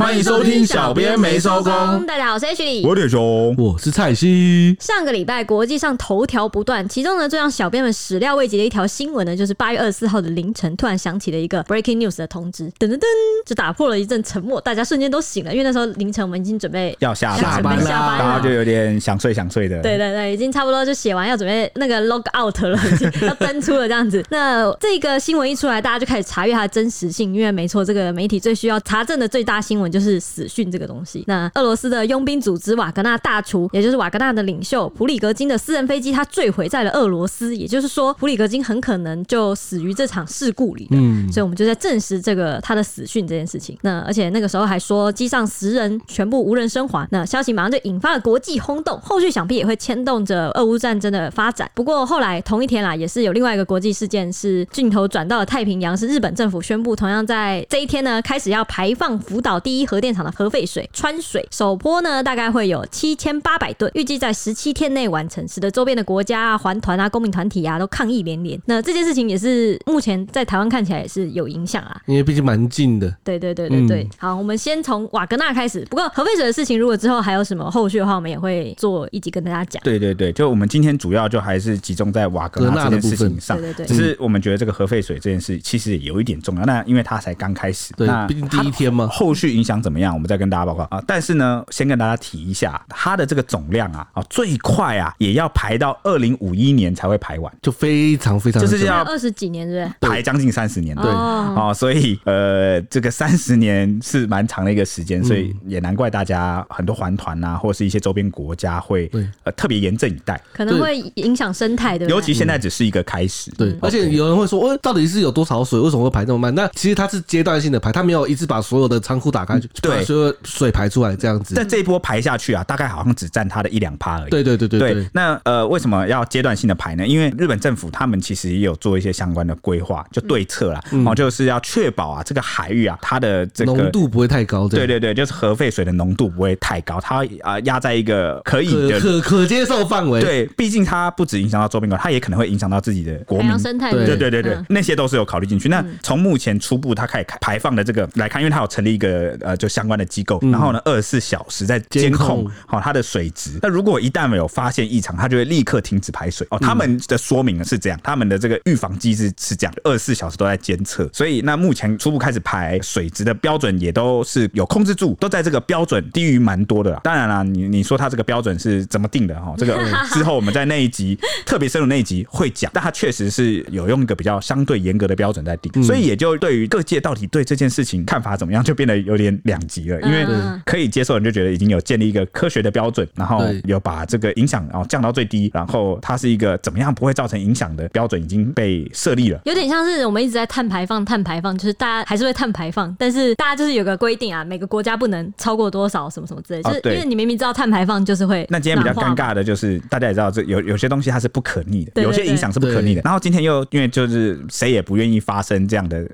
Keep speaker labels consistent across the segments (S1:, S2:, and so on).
S1: 欢迎收听小编没收工。
S2: 大家好，我是 H 李，
S1: 我是熊，
S3: 我是蔡西。
S2: 上个礼拜国际上头条不断，其中呢最让小编们始料未及的一条新闻呢，就是八月二十四号的凌晨突然响起了一个 breaking news 的通知，噔噔噔，就打破了一阵沉默，大家瞬间都醒了，因为那时候凌晨我们已经准备
S1: 要下
S3: 下班了，
S1: 然后就有点想睡想睡的。
S2: 对对对，已经差不多就写完要准备那个 log out 了，要登出了这样子。那这个新闻一出来，大家就开始查阅它的真实性，因为没错，这个媒体最需要查证的最大新闻就是死讯这个东西。那俄罗斯的佣兵组织瓦格纳大厨，也就是瓦格纳的领袖普里格金的私人飞机，它坠毁在了俄罗斯，也就是说，普里格金很可能就死于这场事故里。嗯，所以我们就在证实这个他的死讯这件事情。那而且那个时候还说机上十人全部无人生还。那消息马上就引发了国际轰动，后续想必也会牵动着俄乌战争的发展。不过后来同一天啦，也是有另外一个国际事件，是镜头转到了太平洋，是日本政府宣布，同样在这一天呢，开始要排放福岛第一核电厂的核废水川水，首波呢大概会有七千八百吨，预计在十七天内完成，使得周边的国家啊、环团啊、公民团体啊都抗议连连。那这件事情也是目前在台湾看起来也是有影响啊，
S3: 因为毕竟蛮近的。
S2: 对对对对对，嗯、好，我们先从瓦格纳开始。不过核废水的事情，如果之后还有什么后续的话，我们也会做一集跟大家讲。
S1: 对对对，就我们今天主要就还是集中在瓦格纳这件事情上。
S2: 对对对，
S1: 只是我们觉得这个核废水这件事其实也有一点重要。那因为它才刚开始，
S3: 对，毕竟第一天嘛，
S1: 后续影响怎么样，我们再跟大家报告啊。但是呢，先跟大家提一下，它的这个总量啊，啊，最快啊，也要排到二零五一年才会排完，
S3: 就非常非常
S1: 就是要
S2: 二十几年，对不对？
S1: 排将近三十年，对
S2: 哦，
S1: 哦，所以呃，这个三十年是蛮长的一个时间，所以也难怪大家很多环团啊，或者是一些周边国家会呃特别严阵以待，
S2: 可能会影响生态的。
S1: 尤其现在只是一个开始，
S3: 对，而且有人会说，哦，到底是有多少水？为什么会排这么慢？那其实它是阶段性的排，它没有一次把所有的仓库打开，对，所有水排出来这样子。
S1: 但这一波排下去啊，大概好像只占它的一两趴而已。
S3: 对对对对对。
S1: 那呃，为什么要阶段性的排呢？因为日本政府他们其实也有做一些相关的规划，就对策啦，哦，就是要确保啊，这个海域啊，它的这个
S3: 浓度不会太高。对
S1: 对对，就是核废水的浓度不会太高，它啊压在一个可以的
S3: 可可接受范围。
S1: 对，毕竟它不止影响到周边国，它也可能会影响到自己的国民
S2: 生态。
S1: 对对对对，那些都是有考虑进去。那从目前初步它开始排放的这个来看，因为它有成立一个呃就相关的机构，然后呢二十四小时在监控好它的水质。那如果一旦没有发现异常，它就会立刻停止排水。哦，他们的说明呢是这样，他们的这个预防机制是这样，二十四小时都在监测。所以那目前初步开始排水质的标准也都是有控制住，都在这个标准低于蛮多的。当然啦，你你说它这个标准是怎么定的哈？这个之后我们在那一集特别深入那一集会讲，但它确实是有用一个比较相对严格的标准在定，所以也就对于各界到底对这件事情看法怎么样，就变得有点两极了。因为可以接受人就觉得已经有建立一个科学的标准，然后有把这个影响然后降到最低，然后它是一个怎么样不会造成影响的标准已经被设立了。
S2: 有点像是我们一直在碳排放，碳排放就是大家还是会碳排放，但是大家就是有个规定啊，每个国家不能超过多少什么什么之类，就是因为你明明知道碳排放就是会。
S1: 那今天比较尴尬的就是大家也知道这有有些东西它是不可逆的，有些影响是不可逆的。然后今天又因为就是谁也不愿意发生这样的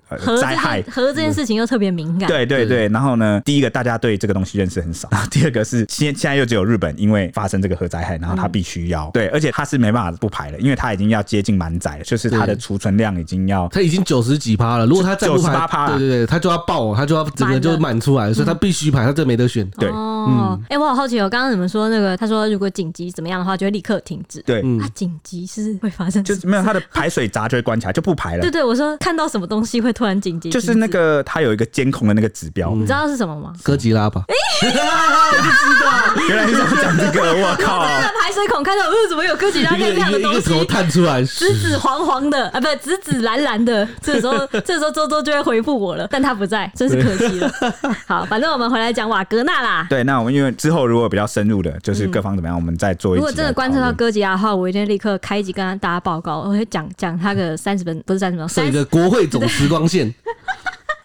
S1: 灾害，
S2: 核这件事情又特别敏感。
S1: 对对对，然后呢，第一个大家对这个东西认识很少，然 后第二个是现现在又只有日本因为发生这个核灾害，然后它必须要。对，而且它是没办法不排了，因为它已经要接近满载了，就是它的储存量已经要，
S3: 它已经九十几趴了。如果它再不排，对对对，它就要爆，它就要整个就满出来，所以它必须排，它这没得选。
S1: 对，
S2: 哦，哎，我好好奇哦，刚刚你们说那个，他说如果紧急怎么样的话，就会立刻停止。
S1: 对，
S2: 它紧急是会发生，
S1: 就是没有它的排水闸就会关起来，就不排了。
S2: 对对，我说看到什么东西会突然紧急，
S1: 就是那个它有一个监控的那个指标，
S2: 你知道是什么吗？
S3: 哥吉拉吧？哎，
S2: 你知道？
S1: 原来是想讲这个，我靠！
S2: 在排水孔看到，呃，怎么有哥吉拉亮亮的东西？
S3: 头探出来，
S2: 紫紫黄黄的啊，不，紫紫蓝蓝的。这时候，这时候周周就会回复我了，但他不在，真是可惜了。好，反正我们回来讲瓦格纳啦。
S1: 对，那我们因为之后如果比较深入的，就是各方怎么样，我们再做一。
S2: 如果真的观测到哥吉拉的话，我一定立刻开一集跟大家报告，我会讲讲他个三十分，不是三十分钟，
S3: 设一个国会总时光线。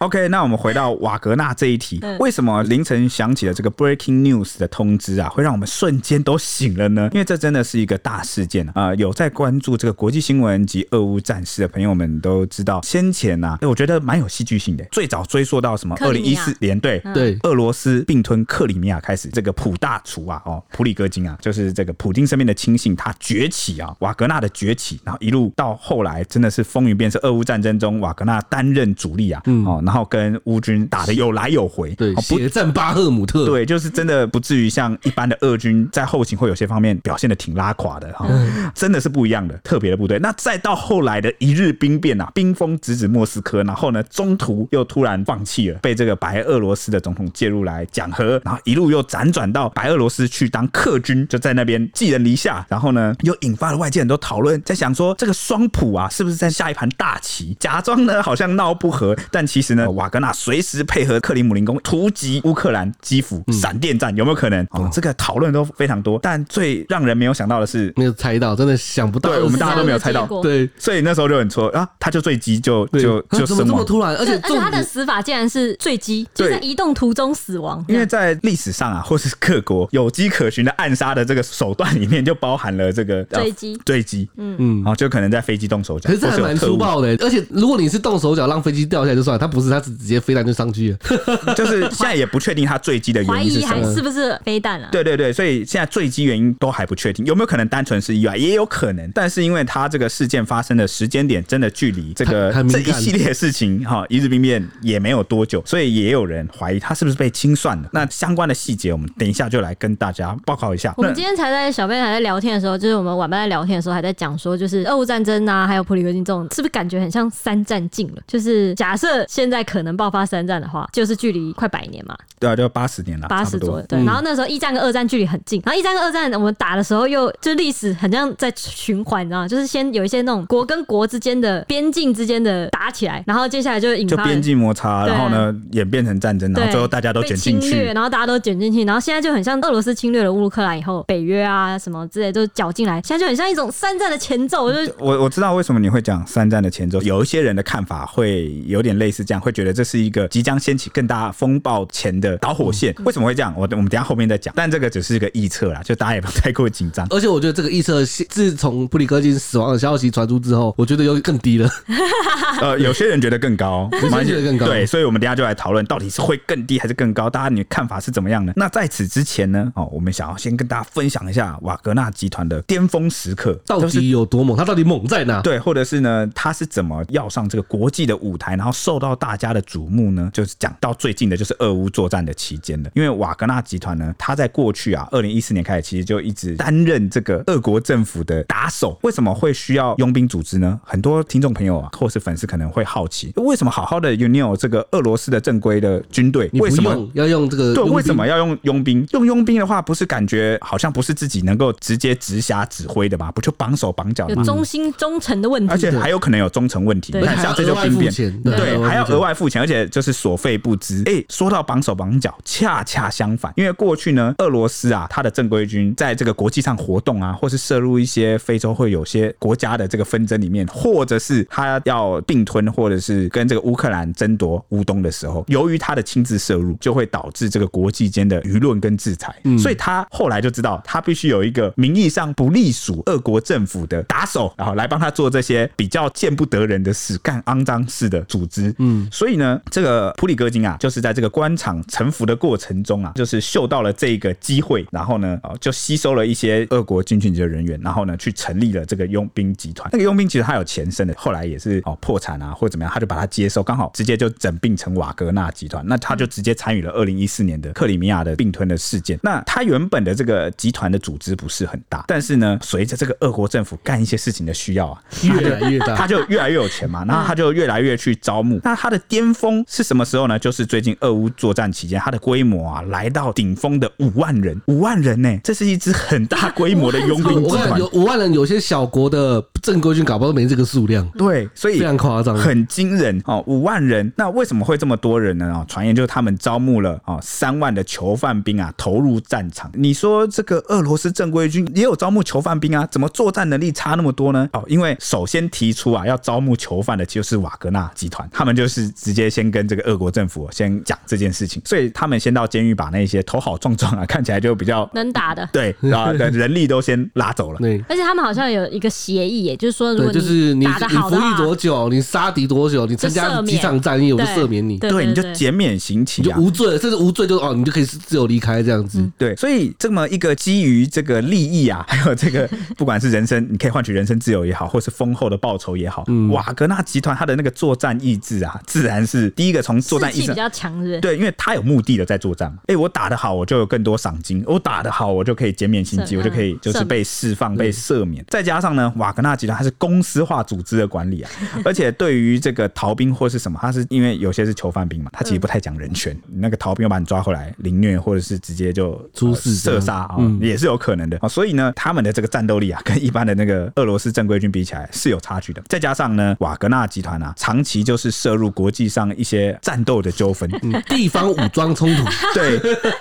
S1: OK，那我们回到瓦格纳这一题，为什么凌晨响起了这个 breaking news 的通知啊，会让我们瞬间都醒了呢？因为这真的是一个大事件啊！呃、有在关注这个国际新闻及俄乌战事的朋友们都知道，先前呐、啊，我觉得蛮有戏剧性的。最早追溯到什么？二零一四年，对对，俄罗斯并吞克里米亚开始，这个普大厨啊，哦，普里戈金啊，就是这个普京身边的亲信，他崛起啊，瓦格纳的崛起，然后一路到后来，真的是风云变色。俄乌战争中，瓦格纳担任主力啊，哦，那。然后跟乌军打的有来有回，
S3: 对，
S1: 不
S3: 血战巴赫姆特，
S1: 对，就是真的不至于像一般的俄军在后勤会有些方面表现的挺拉垮的哈，真的是不一样的特别的部队。那再到后来的一日兵变啊，兵锋直指莫斯科，然后呢，中途又突然放弃了，被这个白俄罗斯的总统介入来讲和，然后一路又辗转到白俄罗斯去当客军，就在那边寄人篱下，然后呢，又引发了外界很多讨论，在想说这个双普啊，是不是在下一盘大棋，假装呢好像闹不和，但其实呢，瓦格纳随时配合克里姆林宫突击乌克兰基辅，闪电战有没有可能？哦，这个讨论都非常多，但最让人没有想到的是，
S3: 没有猜到，真的想不到，
S1: 对，我们大家都没有猜到，对，所以那时候就很错啊，他就坠机就就就
S3: 怎么这么突然，而且
S2: 而且他的死法竟然是坠机，就在移动途中死亡，
S1: 因为在历史上啊，或是各国有迹可循的暗杀的这个手段里面，就包含了这个
S2: 坠机，
S1: 坠机，嗯。嗯，然后就可能在飞机动手脚，
S3: 可是这还蛮粗暴的，而且如果你是动手脚让飞机掉下来就算了，他不是，他是直接飞弹就上去了，
S1: 就是现在也不确定他坠机的原因是什么，
S2: 是不是飞弹啊？
S1: 对对对，所以现在坠机原因都还不确定，有没有可能单纯是意外，也有可能，但是因为他这个事件发生的时间点真的距离这个这一系列事情哈一日兵变也没有多久，所以也有人怀疑他是不是被清算了。那相关的细节，我们等一下就来跟大家报告一下。
S2: 我们今天才在小贝还在聊天的时候，就是我们晚班在聊天的时候，还在讲说，就是俄乌战争啊，还有普里戈金这种，是不是感觉很像三战近了？就是假设现在可能爆发三战的话，就是距离快百年嘛。
S1: 对啊，就八十年了，
S2: 八十左右。对，然后那时候一战跟二战距离很近，然后一战跟二战我们打的时候又就历史很像在循环，你知道吗？就是先有一些那种国跟国之间的边境之间的打起来，然后接下来就引发
S1: 边境摩擦，然后呢演变成战争，然后最后大家都卷进去，
S2: 然后大家都卷进去，然后现在就很像俄罗斯侵略了乌克兰以后，北约啊什么之类都搅进来，现在就很像一种三战的前奏。我就是
S1: 我我知道为什么你会讲三战的前奏，有一些人的看法会有点类似这样，会觉得这是一个即将掀起更大风暴前的导火线。为什么会这样？我我们等下后面再讲。但这个只是一个预测啦，就大家也不要太过紧张。
S3: 而且我觉得这个预测，自从布里戈金死亡的消息传出之后，我觉得又更低了。
S1: 呃，有些人觉得更高，
S3: 有些人觉得更高。
S1: 对，所以我们等下就来讨论，到底是会更低还是更高？大家你的看法是怎么样呢？那在此之前呢，哦，我们想要先跟大家分享一下瓦格纳集团的巅峰时刻
S3: 到底有多猛？他到底猛在哪？
S1: 对，或者是呢，他是怎么要上这个国际的舞台，然后受到大家的瞩目呢？就是讲到最近的，就是俄乌作战的期间了。因为瓦格纳集团呢，他在过去啊，二零一四年开始，其实就一直担任这个俄国政府的打手。为什么会需要佣兵组织呢？很多听众朋友啊，或是粉丝可能会好奇，为什么好好的有你有这个俄罗斯的正规的军队，为什么
S3: 要用这个？
S1: 对，为什么要用佣兵？用佣兵的话，不是感觉好像不是自己能够直接直辖指挥的吗？不就绑手绑脚？
S2: 吗忠心忠诚的问题，
S1: 而且还有可能有忠诚问题。你看，像这就兵变，对，还要额外付钱，而且就是所费不支。哎，说到绑手绑脚，恰恰相反，因为过去呢，俄罗斯啊，他的正规军在这个国际上活动啊，或是涉入一些非洲会有些国家的这个纷争里面，或者是他要并吞，或者是跟这个乌克兰争夺乌东的时候，由于他的亲自涉入，就会导致这个国际间的舆论跟制裁。所以他后来就知道，他必须有一个名义上不隶属俄国政府的打手，然后来帮他做这些比较见不得人的事、干肮脏事的组织。嗯，所以呢，这个普里戈金啊，就是在这个官场沉浮的过程中啊，就是嗅到了这个机会，然后呢，哦就吸收了一些俄国军情局的人员，然后呢，去成立了这个佣兵集团。那个佣兵其实他有前身的，后来也是哦破产啊，或者怎么样，他就把它接收，刚好直接就整并成瓦格纳集团。那他就直接参与了二零一四年的克里米亚的并吞的事件。那他原本的这个集团的组织不是很大，但是呢，随着这个俄国政府干一些事情的需要啊，
S3: 越来越大，
S1: 他就越来越有钱嘛，然后他就越来越去招募。那他的巅峰是什么时候呢？就是最近俄乌作战期间，它的规模啊来到顶峰的五万人，五万人呢、欸，这是一支很大规模的佣兵集团。
S3: 有五万人，有些小国的正规军搞不好都没这个数量。
S1: 对，所以
S3: 非常夸张，
S1: 很惊人哦，五万人。那为什么会这么多人呢？啊，传言就是他们招募了啊三万的囚犯兵啊，投入战场。你说这个俄罗斯正规军也有招募囚犯兵啊？怎么作战能力差那么多呢？哦，因为首先提出啊要招募囚犯的就是瓦格纳集团，他们就是直接先跟这个俄国政府先讲这件事情，所以他们先到监狱把那些头好壮壮啊，看起来就比较
S2: 能打的，
S1: 对啊，人力都先拉走了。
S3: 对，
S2: 而且他们好像有一个协议，也就是说，如果
S3: 就是你
S2: 打得好
S3: 你服役多久，你杀敌多久，你参加几场战役，我就赦免你，
S1: 对，你就减免刑期，
S3: 你就无罪，甚至无罪就哦，你就可以自由离开这样子。
S1: 对，所以这么一个基于这个利益啊，还有这个 不管是人生，你可以换取人身自由也好，或是丰厚的报酬也好，瓦格纳集团他的那个作战意志啊，自自然是第一个从作战意识
S2: 比较强的。
S1: 对，因为他有目的的在作战。哎，我打得好，我就有更多赏金；我打得好，我就可以减免刑期，我就可以就是被释放、被赦免。再加上呢，瓦格纳集团它是公司化组织的管理啊，而且对于这个逃兵或是什么，他是因为有些是囚犯兵嘛，他其实不太讲人权。那个逃兵又把你抓回来凌虐，或者是直接就
S3: 出事
S1: 射杀啊，也是有可能的啊。所以呢，他们的这个战斗力啊，跟一般的那个俄罗斯正规军比起来是有差距的。再加上呢，瓦格纳集团啊，长期就是涉入国际上一些战斗的纠纷，
S3: 地方武装冲突，
S1: 对，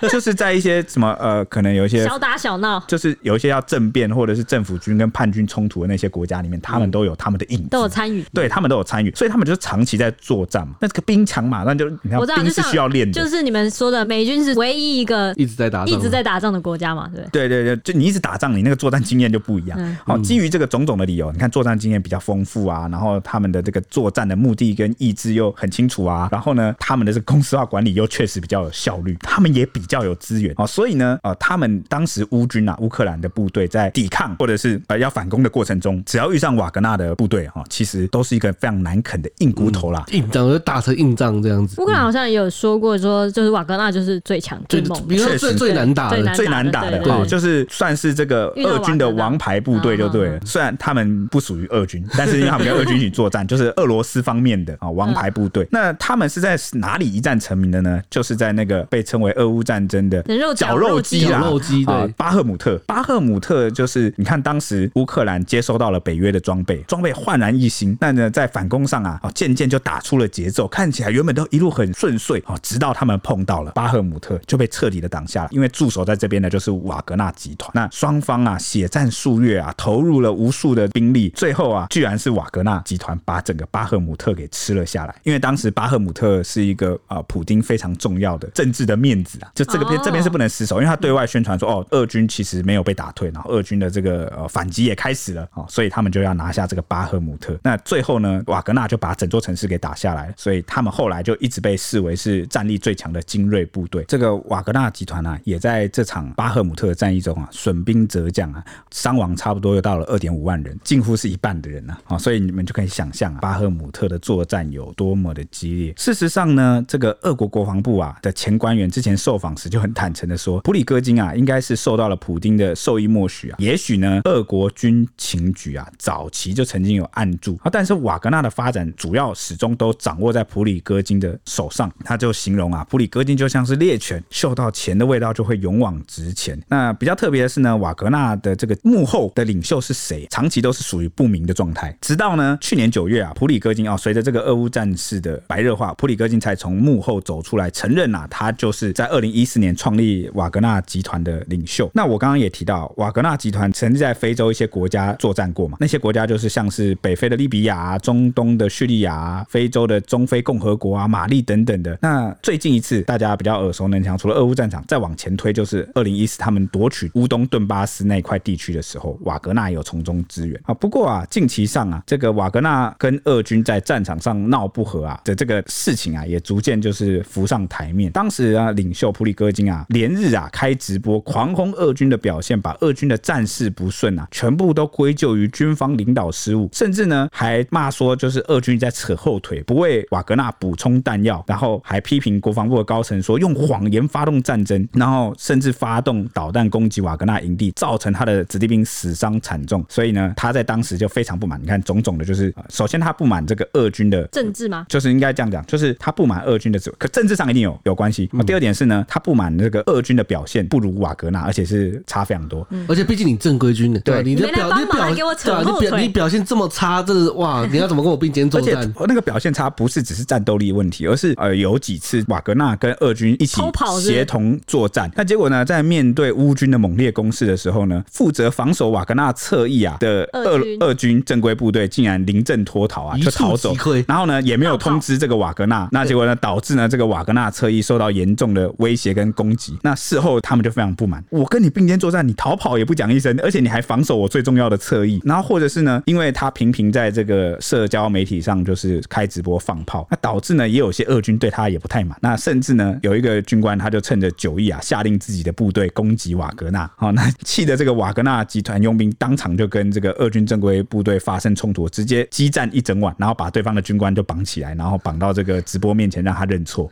S1: 就是在一些什么呃，可能有一些
S2: 小打小闹，
S1: 就是有一些要政变或者是政府军跟叛军冲突的那些国家里面，他们都有他们的影子，
S2: 都有参与，
S1: 对他们都有参与，所以他们就是长期在作战嘛。那这个兵强马乱，就你看兵是需要练的，
S2: 就是你们说的美军是唯一一个
S3: 一直在打
S2: 一直在打仗的国家嘛，对
S1: 对？对对，就你一直打仗，你那个作战经验就不一样。好，基于这个种种的理由，你看作战经验比较丰富啊，然后他们的这个作战的目的跟意志又很清楚啊，然后呢，他们的这个公司化管理又确实比较有效率，他们也比较有资源。啊，所以呢，呃，他们当时乌军啊，乌克兰的部队在抵抗或者是呃要反攻的过程中，只要遇上瓦格纳的部队哈，其实都是一个非常难啃的硬骨头啦，
S3: 硬仗就打成硬仗这样子。
S2: 乌克兰好像也有说过，说就是瓦格纳就是最强、最猛、
S3: 最最最难打的、
S1: 最难打的，哦，就是算是这个俄军的王牌部队就对了。虽然他们不属于俄军，但是因为他们跟俄军一起作战，就是俄罗斯方面的啊王牌部队。那他们是在哪里一战成名的呢？就是在那个被称为俄乌战争的绞肉机啊，
S3: 绞肉机对，
S1: 巴赫姆特。巴赫姆特就是你看当时乌克兰接收到了北约的装备，装备焕然一新。那呢在反攻上啊，渐渐就打出了节奏，看起来原本都一路很顺遂啊，直到他们碰到了巴赫姆特，就被彻底的挡下了。因为驻守在这边的就是瓦格纳集团。那双方啊血战数月啊，投入了无数的兵力，最后啊，居然是瓦格纳集团把整个巴赫姆特给吃了下来。因为当时巴赫姆特是一个啊，普丁非常重要的政治的面子啊，就这个边这边是不能失守，因为他对外宣传说哦，俄军其实没有被打退，然后俄军的这个呃反击也开始了啊，所以他们就要拿下这个巴赫姆特。那最后呢，瓦格纳就把整座城市给打下来，所以他们后来就一直被视为是战力最强的精锐部队。这个瓦格纳集团啊，也在这场巴赫姆特的战役中啊，损兵折将啊，伤亡差不多又到了二点五万人，近乎是一半的人呢啊，所以你们就可以想象啊，巴赫姆特的作战有多么的激烈。事实上呢，这个俄国国防部啊的前官员之前受访时就很坦诚的说，普里戈金啊应该是受到了普丁的授意默许啊，也许呢，俄国军情局啊早期就曾经有暗助啊，但是瓦格纳的发展主要始终都掌握在普里戈金的手上。他就形容啊，普里戈金就像是猎犬，嗅到钱的味道就会勇往直前。那比较特别的是呢，瓦格纳的这个幕后的领袖是谁？长期都是属于不明的状态。直到呢去年九月啊，普里戈金啊，随着这个俄乌战事的白热化，普里戈金才从幕后走出来，承认啊，他就是在二零一四年创立瓦格纳集团的领袖。那我刚刚也提到，瓦格纳集团曾经在非洲一些国家作战过嘛，那些国家就是像是北非的利比亚、中东的叙利亚、非洲的中非共和国啊、马利等等的。那最近一次大家比较耳熟能详，除了俄乌战场，再往前推就是二零一四他们夺取乌东顿巴斯那块地区的时候，瓦格纳有从中支援啊。不过啊，近期上啊，这个瓦格纳跟俄军在战场上闹不和啊的这个事情啊，也逐渐就是浮上台面。当时啊，领袖普里戈金啊，连日啊开直播狂轰俄军的表现，把俄军的战事不顺啊，全部都归咎于军方领导失误，甚至呢还骂说就是俄军在扯后腿，不为瓦格纳补充弹药，然后还批评国防部的高层说用谎言发动战争，然后甚至发动导弹攻击瓦格纳营地，造成他的子弟兵死伤惨重。所以呢，他在当时就非常不满。你看种种的，就是首先他不满这个俄军的
S2: 政治吗？
S1: 就是应该这样讲，就是他不满俄军的，可政治上一定有有关系。那第二点是呢，他不满这个俄军的表现不如瓦格纳，而且是差非常多。
S3: 而且毕竟你正规军的，对，你的表你表
S2: 给我扯后腿，
S3: 你表你表现这么差，这是哇，你要怎么跟我并肩作战？
S1: 而且那个表现差不是只是战斗力问题，而是呃有几次瓦格纳跟俄军一起协同作战，那结果呢，在面对乌军的猛烈攻势的时候呢，负责防守瓦格纳侧翼啊的俄俄军正规部队竟然临阵脱逃啊，就逃走，然后呢也没有通知这个瓦格纳，那结果呢导致呢这个瓦格纳侧翼受到严重的威胁跟攻击。那事后他们就非常不满，我跟你并肩作战，你逃跑也不讲一声，而且你还防守我最重要的侧翼，然后或者是呢，因为他频频在这个社交媒体上就是开直播放炮，那导致呢也有些俄军对他也不太满，那甚至呢有一个军官他就趁着酒意啊，下令自己的部队攻击瓦格纳，好，那气的这个瓦格纳集团佣兵当场就跟这个俄军正规部队发生冲突，直接激战一整晚，然后把对方的军官就绑起起来，然后绑到这个直播面前让他认错。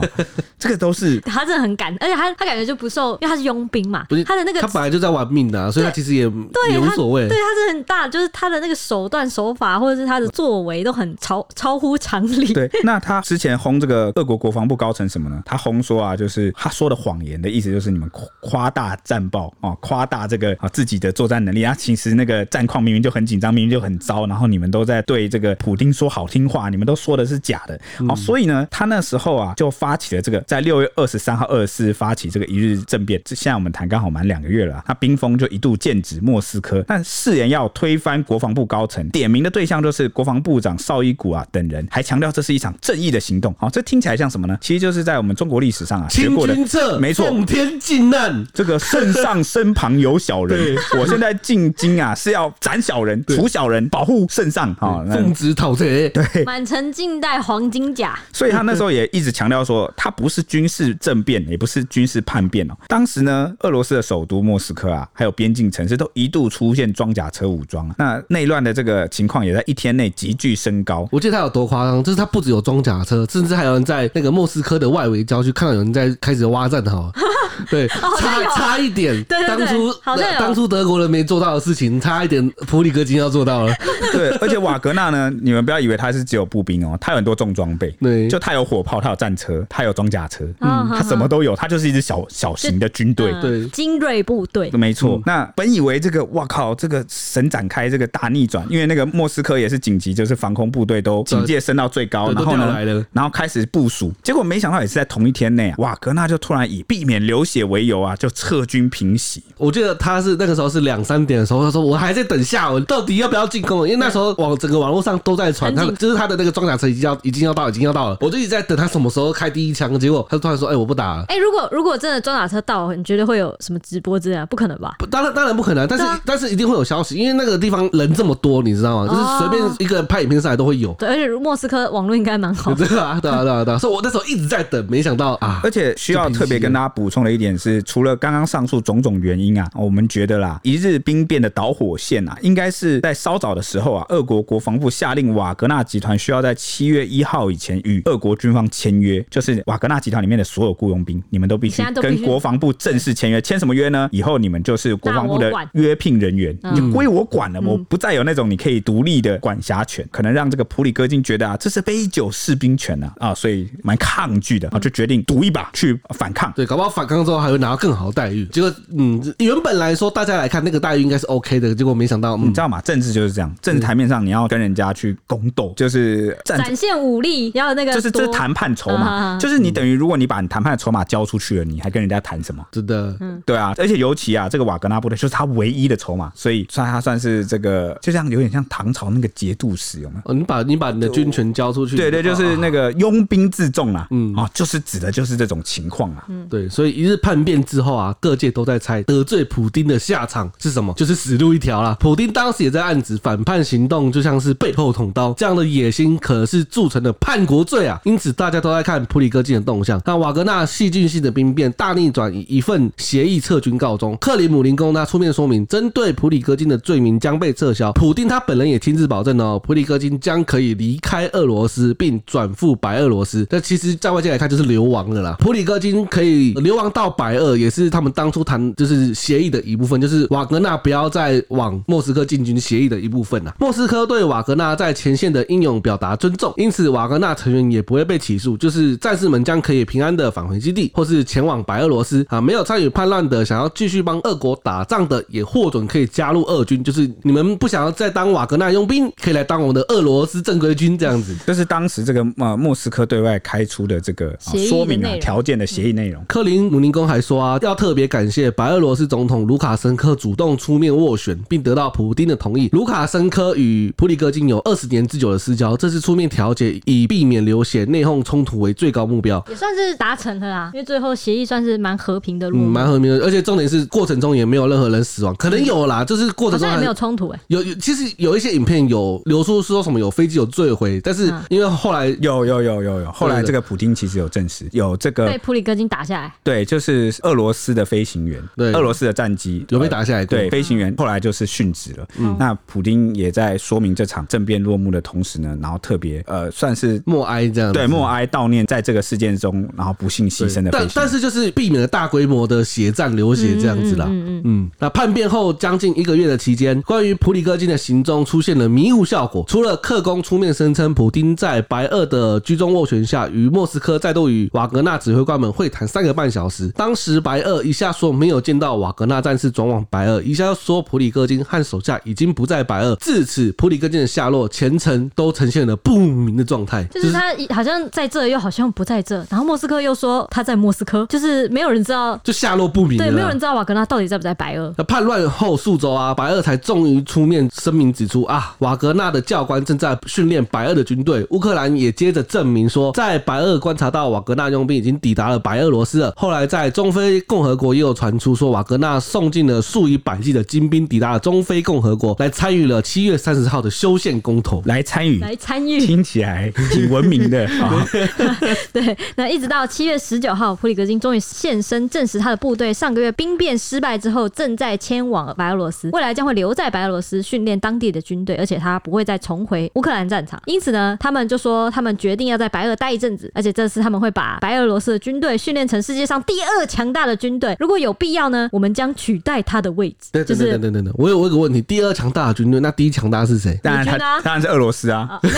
S1: 这个都是
S2: 他真的很敢，而且他他感觉就不受，因为他是佣兵嘛，
S3: 不是
S2: 他的那个
S3: 他本来就在玩命的，所以他其实也
S2: 对
S3: 也无所谓。
S2: 对，他是很大，就是他的那个手段手法或者是他的作为都很超超乎常理。
S1: 对，那他之前轰这个俄国国防部高层什么呢？他轰说啊，就是他说的谎言的意思就是你们夸大战报啊，夸大这个啊自己的作战能力啊，其实那个战况明明就很紧张，明明就很糟，然后你们都在对这个普丁说好听话，你们都说的是假的。好，所以呢，他那时候啊就发起了这个，在六月二十三号、二十四发起这个一日政变。这现在我们谈刚好满两个月了，他冰封就一度剑指莫斯科，但誓言要推翻国防部高层，点名的对象就是国防部长绍伊古啊等人，还强调这是一场正义的行动。好，这听起来像什么呢？其实就是在我们中国历史上啊学过的，没错，
S3: 奉天靖难，
S1: 这个圣上身旁有小人。我现在进京啊是要斩小人、除小人、保护圣上啊，
S3: 奉旨讨贼。
S1: 对，
S2: 满城尽带黄金甲。
S1: 所以他那时候也一直强调说，他不是军事政变，也不是军事叛变哦。当时呢，俄罗斯的首都莫斯科啊，还有边境城市都一度出现装甲车武装，那内乱的这个情况也在一天内急剧升高。
S3: 我记得他有多夸张，就是他不只有装甲车，甚至还有人在那个莫斯科的外围郊区看到有人在开始挖战壕。对，差差一点，对当初当初德国人没做到的事情，差一点普里戈金要做到了。
S1: 对，而且瓦格纳呢，你们不要以为他是只有步兵哦，他有很多重装备。
S3: 对，
S1: 就他有火炮，他有战车，他有装甲车，嗯，他什么都有，他就是一支小小型的军队，
S3: 对，
S2: 精锐部队。
S1: 没错。那本以为这个，哇靠，这个神展开这个大逆转，因为那个莫斯科也是紧急，就是防空部队都警戒升到最高，然后呢，然后开始部署，结果没想到也是在同一天内啊，瓦格纳就突然以避免流血为由啊，就撤军平息。
S3: 我记得他是那个时候是两三点的时候，他说我还在等下文，到底要不要进攻？因为那时候网整个网络上都在传，他就是他的那个装甲车已经要已经要到已经要到了，我就一直在等他什么时候开第一枪。结果他突然说：“哎，我不打了。”
S2: 哎，如果如果真的装甲车到了，你觉得会有什么直播之类的？不可能吧？
S3: 当然当然不可能，但是但是一定会有消息，因为那个地方人这么多，你知道吗？就是随便一个人拍影片上来都会有。
S2: 对，而且莫斯科网络应该蛮好。
S3: 对啊，对啊，对啊，对啊。所以我那时候一直在等，没想到啊！
S1: 而且需要特别跟大家补充的一点是，除了刚刚上述种种原因啊，我们觉得啦，一日兵变的导火线啊，应该是在稍早的时候啊，俄国国防部下令瓦格纳集团需要在七月一号以前与俄国军方签约，就是瓦格纳集团里面的所有雇佣兵，你们都必须跟国防部正式签约。签什么约呢？以后你们就是国防部的约聘人员，你就归我管了，我不再有那种你可以独立的管辖权，可能让这个普里戈金觉得啊，这是杯酒释兵权啊，啊，所以蛮抗拒的啊，就决定赌一把去反抗。
S3: 对，搞不好反抗之后还会拿到更好的待遇。结果，嗯，原本来说大家来看那个待遇应该是 OK 的，结果没想到，嗯、
S1: 你知道吗？政治就是这样，政治台面上你要跟人家去攻斗，就是
S2: 展现武力，要那个
S1: 就是这是谈判筹码，就是你等于如果你把你谈判的筹码交出去了，你还跟人家谈什么？
S3: 真的，
S2: 嗯，
S1: 对啊，而且尤其啊，这个瓦格纳部队就是他唯一的筹码，所以算他算是这个，就像有点像唐朝那个节度使，有没有？
S3: 哦，你把你把你的军权交出去，
S1: 对对，就是那个拥兵自重啊，嗯。啊，就是指的就是这种情况啊，
S3: 嗯，对，所以一日叛变之后啊，各界都在猜得罪普丁的下场是什么，就是死路一条啦。普丁当时也在暗指反叛行动就像是背后捅刀，这样的野心可是铸成的叛国罪啊，因此大家都在看普里戈金的动向。那瓦格纳戏剧性的兵变大逆转，以一份协议撤军告终。克里姆林宫他出面说明，针对普里戈金的罪名将被撤销。普丁他本人也亲自保证哦，普里戈金将可以离开俄罗斯，并转赴白俄罗斯。这其实在外界来看就是流亡了啦。普里戈金可以流亡到白俄，也是他们当初谈就是协议的一部分，就是瓦格纳不要再往莫斯科进军协议的一部分啊。莫斯科对瓦格纳在前线的英勇表达尊重，因此瓦格纳成员也不会被起诉，就是战士们将可以平安的返回基地，或是前往白俄罗斯啊。没有参与叛乱的，想要继续帮俄国打仗的，也获准可以加入俄军。就是你们不想要再当瓦格纳佣兵，可以来当我们的俄罗斯正规军这样子。
S1: 这是当时这个呃莫斯科对外开出的这个说明啊条件的协议内容。
S3: 克林姆林宫还说啊，要特别感谢白俄罗斯总统卢卡申科主动出面斡旋，并得到普丁的同意。卢卡申科与普里戈金有二十年之久的私交，这次出面调解，以避免流血内讧冲突为最高目标，
S2: 也算是达成了啦。因为最后协议算是蛮和平的路，
S3: 嗯，蛮和平的。而且重点是过程中也没有任何人死亡，可能有啦，就是过程中
S2: 也没有冲突哎。
S3: 有有，其实有一些影片有流出说什么有飞机有坠毁，但是因为后来
S1: 有有有有有，后来这个普丁其实有证实有这个
S2: 被普里戈金打下来，
S1: 对，就是俄罗斯的飞行员，对，俄罗斯的战机
S3: 有被打下来过，
S1: 对，飞行员后来就是殉职了。嗯，那普丁也在说明这场政变落幕的同时呢，然后特别别呃，算是
S3: 默哀这样，
S1: 对，默哀悼念在这个事件中，然后不幸牺牲的。
S3: 但但是就是避免了大规模的血战流血这样子啦。嗯嗯嗯。那叛变后将近一个月的期间，关于普里戈金的行踪出现了迷雾效果。除了克宫出面声称普丁在白俄的居中斡旋下，与莫斯科再度与瓦格纳指挥官们会谈三个半小时。当时白俄一下说没有见到瓦格纳战士转往白俄，一下又说普里戈金和手下已经不在白俄。至此，普里戈金的下落前程都呈现了不明的状态。
S2: 就是他好像在这，又好像不在这。然后莫斯科又说他在莫斯科，就是没有人知道，
S3: 就下落不明。
S2: 对，没有人知道瓦格纳到底在不在白俄。
S3: 那叛乱后数周啊，白俄才终于出面声明指出啊，瓦格纳的教官正在训练白俄的军队。乌克兰也接着证明说，在白俄观察到瓦格纳佣兵已经抵达了白俄罗斯了。后来在中非共和国也有传出说，瓦格纳送进了数以百计的精兵抵达了中非共和国，来参与了七月三十号的修宪公投。
S1: 来参与，
S2: 来参与，
S1: 听起来挺文明的。
S2: 对，那一直到七月十九号，普里格金终于现身，证实他的部队上个月兵变失败之后，正在迁往白俄罗斯，未来将会留在白俄罗斯训练当地的军队，而且他不会再重回乌克兰战场。因此呢，他们就说他们决定要在白俄待一阵子，而且这次他们会把白俄罗斯的军队训练成世界上第二强大的军队。如果有必要呢，我们将取代他的位置。
S3: 对，对，对，对，对，对，我有我有个问题，第二强大的军队，那第一强大是谁？
S1: 当然他，当然是俄罗斯啊。
S2: 哦、没有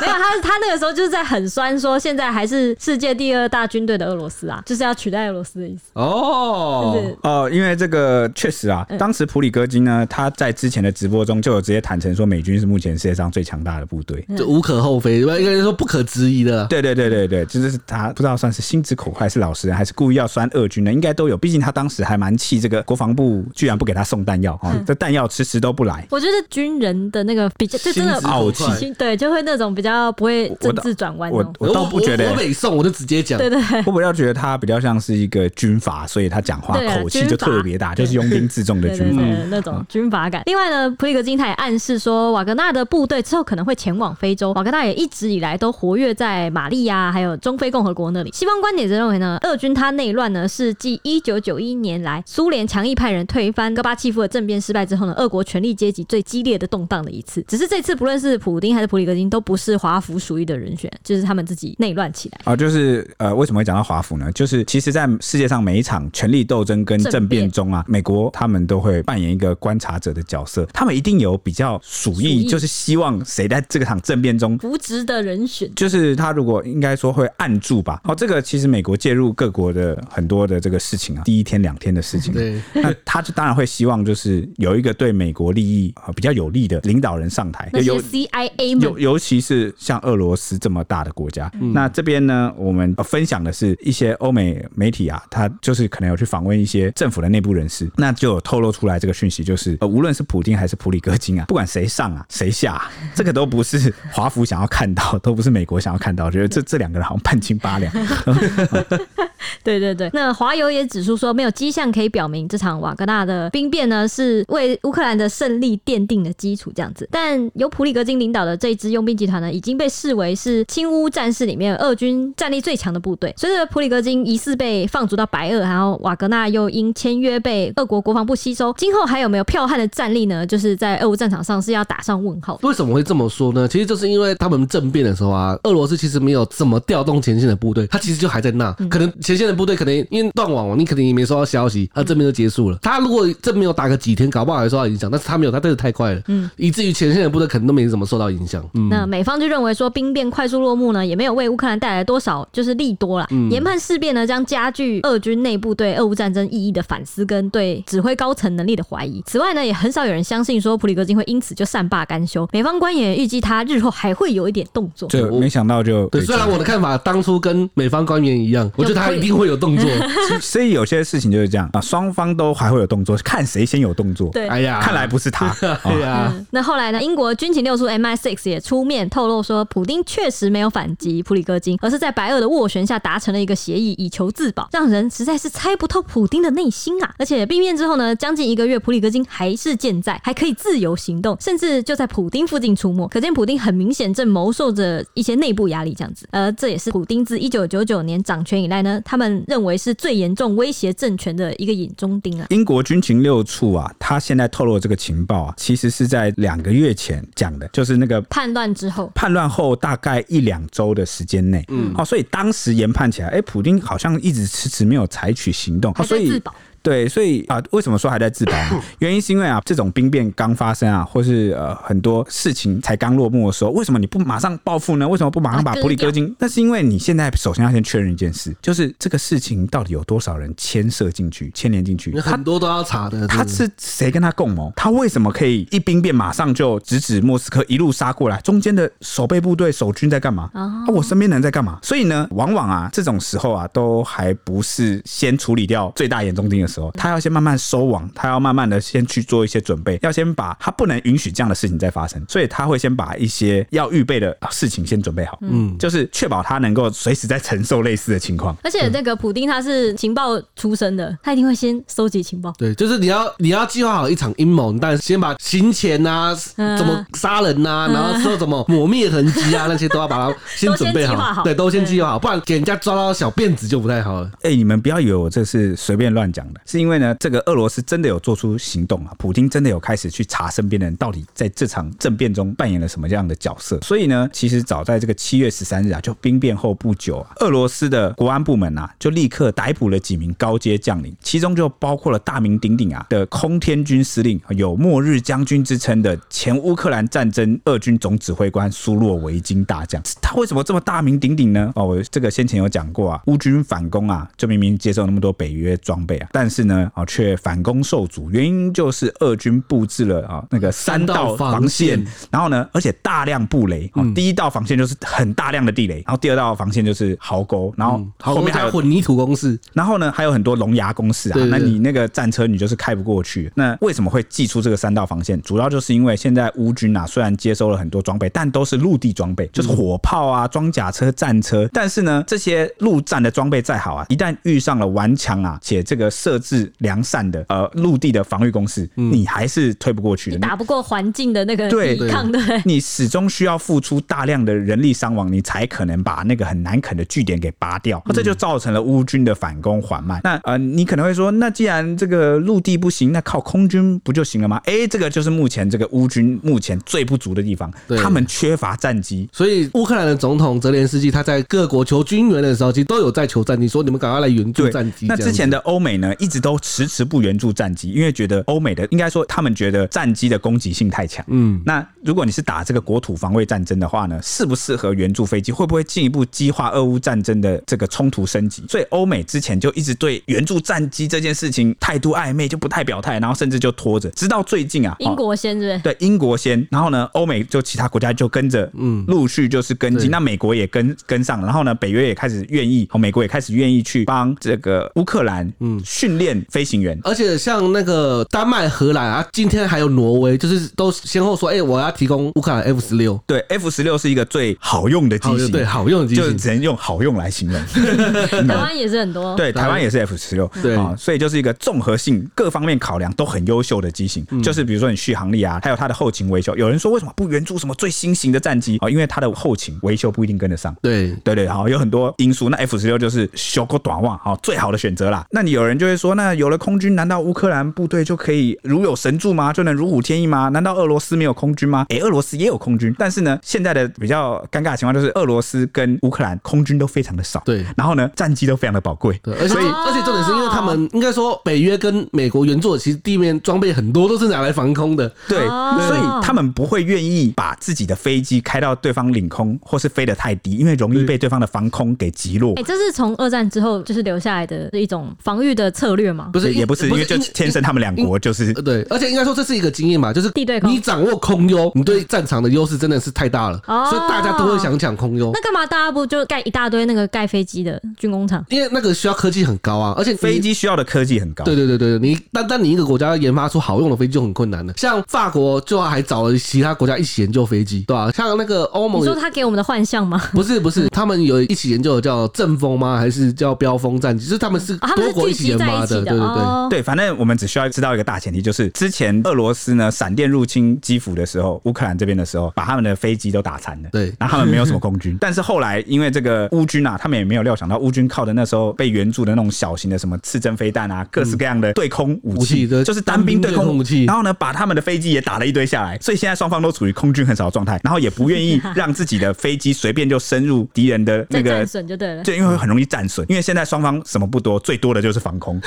S2: 没 有没有，他他那个时候就是在很酸说，现在还是世界第二大军队的俄罗斯啊，就是要取代俄罗斯的意思。
S3: 哦，
S2: 就是
S1: 哦，因为这个确实啊，当时普里戈金呢，他在之前的直播中就有直接坦诚说，美军是目前世界上最强大的部队，
S3: 这无可厚非，应该说不可质疑的。
S1: 对对对对对，就是他不知道算是心直口快，是老实人，还是故意要酸俄军呢？应该都有，毕竟他当时还蛮气这个国防部居然不给他送弹药啊，这弹药迟迟都不来。
S2: 我觉得军人的那个比较就真的
S1: 傲气，
S2: 对，就会那种比较不会政治转弯。
S1: 我我倒不觉得，
S3: 我没送我就直接讲。
S2: 对对，
S1: 我比较觉得他比较像是一个军阀，所以他讲话口气就特别大，就是拥兵自重的军阀
S2: 那种军阀感。另外呢，普里格金他也暗示说，瓦格纳的部队之后可能会前往非洲。瓦格纳也一直以来都活跃在马利亚还有中非共和国那里。西方观点则认为呢，俄军他内乱呢是继一九九一年来苏联强硬派人推翻戈巴契夫的政变失败之后呢，俄国权力阶级最激烈的动荡的一次。只是这次不论是普丁还是普里格金都不是华府属意的人选，就是他们自己内乱起来
S1: 啊。就是呃，为什么会讲到华府呢？就是其实，在世界上每一场权力斗争跟政变中啊，美国他们都会扮演一个观察者的角色，他们一定有比较鼠疫，就是希望谁在这个场政变中
S2: 扶植的人选。
S1: 就是他如果应该说会按住吧。哦，这个其实美国介入各国的很多的这个事情啊，第一天两天的事情，对，那他就当然会希望就是有一个对美国利益啊比较有利的领导人上台，
S2: 有 CIA
S1: 尤尤其是像俄罗斯这么大的国家，嗯、那这边呢，我们分享的是一些欧美媒体啊，他就是可能有去访问一些政府的内部人士，那就有透露出来这个讯息，就是呃，无论是普京还是普里戈金啊，不管谁上啊，谁下啊，这个都不是华府想要看到，都不是美国想要看到，觉得这这两个人好像半斤八两。
S2: 对对对，那华油也指出说，没有迹象可以表明这场瓦格纳的兵变呢是为乌克兰的胜利奠定了基础，这样子。但由普里戈金领导的这一支佣兵集团呢，已经被视为是亲乌战士里面俄军战力最强的部队。随着普里戈金疑似被放逐到白俄，然后瓦格纳又因签约被俄国国防部吸收，今后还有没有彪悍的战力呢？就是在俄乌战场上是要打上问号。
S3: 为什么会这么说呢？其实就是因为他们政变的时候啊，俄罗斯其实没有怎么调动前线的部队，他其实就还在那，可能前线的部队可能因为断网，你肯定也没收到消息，他政变就结束了。他如果这没有打个几天，搞不好还受到影响，但是他没有，他真的太快了，嗯，以至于前线的部队可能都没怎么受到影响。嗯，
S2: 那美方就认为说兵变快速落幕呢，也没有为乌克兰带来多少就是利多啦。研判事变呢，将加剧俄军内部对俄乌战争意义的反思跟对指挥高层能力的怀疑。此外呢，也很少有人相信说普里戈金会因此就善罢甘休。美方官员预计他日后还会有一点动作。
S1: 对没想到就
S3: 对，虽然我的看法当初跟美方官员一样，我觉得他一定会有动作。
S1: 所以有些事情就是这样啊，双方都还会有动作，看谁先有动作。
S2: 对，
S3: 哎呀，
S1: 看来不是他。
S3: 对 呀、
S2: 嗯。那后来呢？英国军情六处 MI6 也出面透露说，普丁确实没有反击普里戈金，而是在白俄的斡旋下达成了一个协议，以求自保，让人实在是猜不透普丁的内心啊！而且兵变之后呢，将近一个月，普里戈金还是健在，还可以自由行动，甚至就在普丁附近出没，可见普丁很明显正谋受着一些内部压力，这样子。而这也是普丁自一九九九年掌权以来呢，他们认为是最严重威胁政权的一个眼中钉啊。
S1: 英国军情六处啊，他现在透露这个情报啊，其实是在两个月前讲的，就是那个
S2: 叛乱之后。后，
S1: 叛乱后大概一两周的时间内，嗯，哦，所以当时研判起来，哎，普丁好像一直迟迟没有采取行
S2: 动，所以。
S1: 对，所以啊，为什么说还在自保呢？原因是因为啊，这种兵变刚发生啊，或是呃很多事情才刚落幕的时候，为什么你不马上报复呢？为什么不马上把普里戈金？那是因为你现在首先要先确认一件事，就是这个事情到底有多少人牵涉进去、牵连进去？
S3: 很多都要查的。
S1: 他是谁跟他共谋？他为什么可以一兵变马上就直指莫斯科，一路杀过来？中间的守备部队、守军在干嘛？啊，我身边人在干嘛？所以呢，往往啊，这种时候啊，都还不是先处理掉最大眼中钉的时候，他要先慢慢。收网，他要慢慢的先去做一些准备，要先把他不能允许这样的事情再发生，所以他会先把一些要预备的事情先准备好，嗯，就是确保他能够随时在承受类似的情况。
S2: 而且那个普丁他是情报出身的，他一定会先收集情报。
S3: 对，就是你要你要计划好一场阴谋，但先把行前啊，怎么杀人呐、啊，然后说怎么抹灭痕迹啊，那些都要把它先准备好，好对，都先计划好，不然给人家抓到小辫子就不太好了。
S1: 哎、欸，你们不要以为我这是随便乱讲的，是因为呢，这个。俄罗斯真的有做出行动啊！普京真的有开始去查身边的人到底在这场政变中扮演了什么样的角色。所以呢，其实早在这个七月十三日啊，就兵变后不久啊，俄罗斯的国安部门啊，就立刻逮捕了几名高阶将领，其中就包括了大名鼎鼎啊的空天军司令，有“末日将军”之称的前乌克兰战争俄军总指挥官苏洛维金大将。他为什么这么大名鼎鼎呢？哦，我这个先前有讲过啊，乌军反攻啊，就明明接受那么多北约装备啊，但是呢，啊却。反攻受阻，原因就是俄军布置了啊那个三道防线，然后呢，而且大量布雷。第一道防线就是很大量的地雷，然后第二道防线就是壕沟，然后后面还有
S3: 混凝土工事，
S1: 然后呢还有很多龙牙工事啊。那你那个战车你就是开不过去。那为什么会祭出这个三道防线？主要就是因为现在乌军啊虽然接收了很多装备，但都是陆地装备，就是火炮啊、装甲车、战车。但是呢，这些陆战的装备再好啊，一旦遇上了顽强啊且这个设置良善。的呃陆地的防御工事，你还是推不过去的，
S2: 你打不过环境的那个抵抗的，
S1: 你始终需要付出大量的人力伤亡，你才可能把那个很难啃的据点给拔掉，这就造成了乌军的反攻缓慢。那呃，你可能会说，那既然这个陆地不行，那靠空军不就行了吗？哎，这个就是目前这个乌军目前最不足的地方，他们缺乏战机。
S3: 所以乌克兰的总统泽连斯基他在各国求军援的时候，其实都有在求战机，说你们赶快来援助战机。
S1: 那之前的欧美呢，一直都迟迟不。援助战机，因为觉得欧美的应该说他们觉得战机的攻击性太强。嗯，那如果你是打这个国土防卫战争的话呢，适不适合援助飞机？会不会进一步激化俄乌战争的这个冲突升级？所以欧美之前就一直对援助战机这件事情态度暧昧，就不太表态，然后甚至就拖着，直到最近啊，
S2: 英国先是不是？
S1: 对，英国先，然后呢，欧美就其他国家就跟着，嗯，陆续就是跟进，那美国也跟跟上，然后呢，北约也开始愿意，美国也开始愿意去帮这个乌克兰，嗯，训练飞行员。
S3: 而且像那个丹麦、荷兰啊，今天还有挪威，就是都先后说，哎、欸，我要提供乌克兰 F 十六。
S1: 对，F 十六是一个最好用的机型，
S3: 对，好用的机型，
S1: 就只能用好用来形容。
S2: 台湾也是很多，
S1: 对，台湾也是 F 十六，对啊，所以就是一个综合性各方面考量都很优秀的机型。嗯、就是比如说你续航力啊，还有它的后勤维修。有人说为什么不援助什么最新型的战机啊？因为它的后勤维修不一定跟得上。
S3: 对，
S1: 对对，好，有很多因素。那 F 十六就是修个短望，好，最好的选择啦。那你有人就会说，那有了空军，难道乌克兰？部队就可以如有神助吗？就能如虎添翼吗？难道俄罗斯没有空军吗？诶、欸，俄罗斯也有空军，但是呢，现在的比较尴尬的情况就是俄罗斯跟乌克兰空军都非常的少，对，然后呢，战机都非常的宝贵，
S3: 对，而且而且重点是因为他们应该说北约跟美国援助的，其实地面装备很多都是拿来防空的，
S1: 对，所以他们不会愿意把自己的飞机开到对方领空或是飞得太低，因为容易被对方的防空给击落。
S2: 哎、欸，这是从二战之后就是留下来的一种防御的策略吗？
S1: 不是，也不是，因为就天生。他们两国就是
S3: 对，而且应该说这是一个经验嘛，就是你掌握空优，你对战场的优势真的是太大了，所以大家都会想抢空优。
S2: 那干嘛大家不就盖一大堆那个盖飞机的军工厂？
S3: 因为那个需要科技很高啊，而且
S1: 飞机需要的科技很高。
S3: 对对对对，你单单你一个国家要研发出好用的飞机就很困难了。像法国就还找了其他国家一起研究飞机，对吧？像那个欧盟，
S2: 你说他给我们的幻象吗？
S3: 不是不是，他们有一起研究的叫阵风吗？还是叫标风战机？就是他们是多国一起研发的。的，对对对，
S2: 哦、
S1: 对，反正我们只需要知道一个大前提，就是之前俄罗斯呢闪电入侵基辅的时候，乌克兰这边的时候，把他们的飞机都打残了。
S3: 对，
S1: 然后他们没有什么空军，但是后来因为这个乌军啊，他们也没有料想到乌军靠的那时候被援助的那种小型的什么刺针飞弹啊，各式各样的对空武器，
S3: 嗯、
S1: 就是单兵对空
S3: 武器，
S1: 然后呢，把他们的飞机也打了一堆下来，所以现在双方都处于空军很少的状态，然后也不愿意让自己的飞机随便就深入敌人的那个
S2: 战损就对了，
S1: 就因为很容易战损，因为现在双方什么不多，最多的就是防空，